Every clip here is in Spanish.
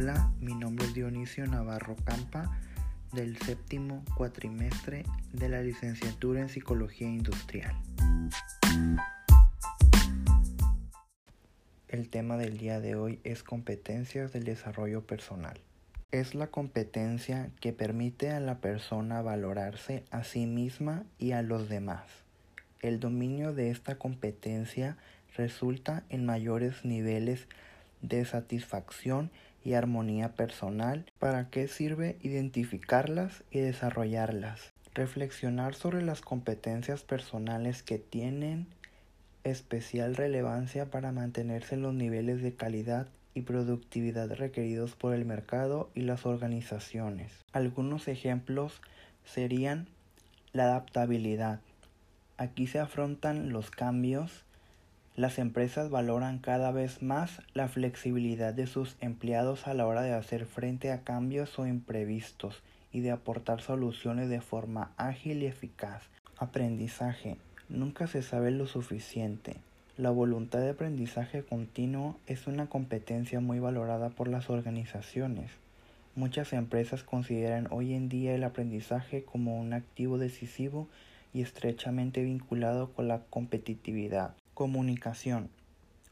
Hola, mi nombre es Dionisio Navarro Campa del séptimo cuatrimestre de la licenciatura en Psicología Industrial. El tema del día de hoy es competencias del desarrollo personal. Es la competencia que permite a la persona valorarse a sí misma y a los demás. El dominio de esta competencia resulta en mayores niveles de satisfacción y armonía personal. ¿Para qué sirve identificarlas y desarrollarlas? Reflexionar sobre las competencias personales que tienen especial relevancia para mantenerse en los niveles de calidad y productividad requeridos por el mercado y las organizaciones. Algunos ejemplos serían la adaptabilidad. Aquí se afrontan los cambios las empresas valoran cada vez más la flexibilidad de sus empleados a la hora de hacer frente a cambios o imprevistos y de aportar soluciones de forma ágil y eficaz. Aprendizaje. Nunca se sabe lo suficiente. La voluntad de aprendizaje continuo es una competencia muy valorada por las organizaciones. Muchas empresas consideran hoy en día el aprendizaje como un activo decisivo y estrechamente vinculado con la competitividad. Comunicación.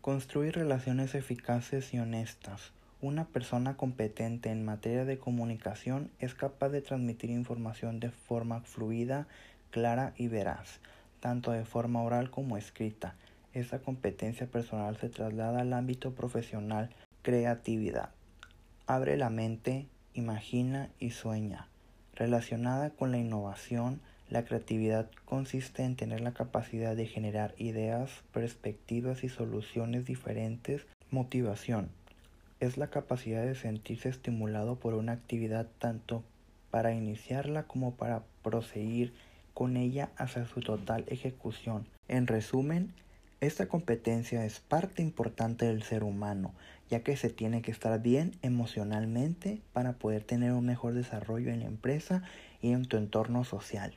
Construir relaciones eficaces y honestas. Una persona competente en materia de comunicación es capaz de transmitir información de forma fluida, clara y veraz, tanto de forma oral como escrita. Esa competencia personal se traslada al ámbito profesional. Creatividad. Abre la mente, imagina y sueña. Relacionada con la innovación, la creatividad consiste en tener la capacidad de generar ideas, perspectivas y soluciones diferentes. Motivación es la capacidad de sentirse estimulado por una actividad tanto para iniciarla como para proseguir con ella hacia su total ejecución. En resumen, esta competencia es parte importante del ser humano, ya que se tiene que estar bien emocionalmente para poder tener un mejor desarrollo en la empresa y en tu entorno social.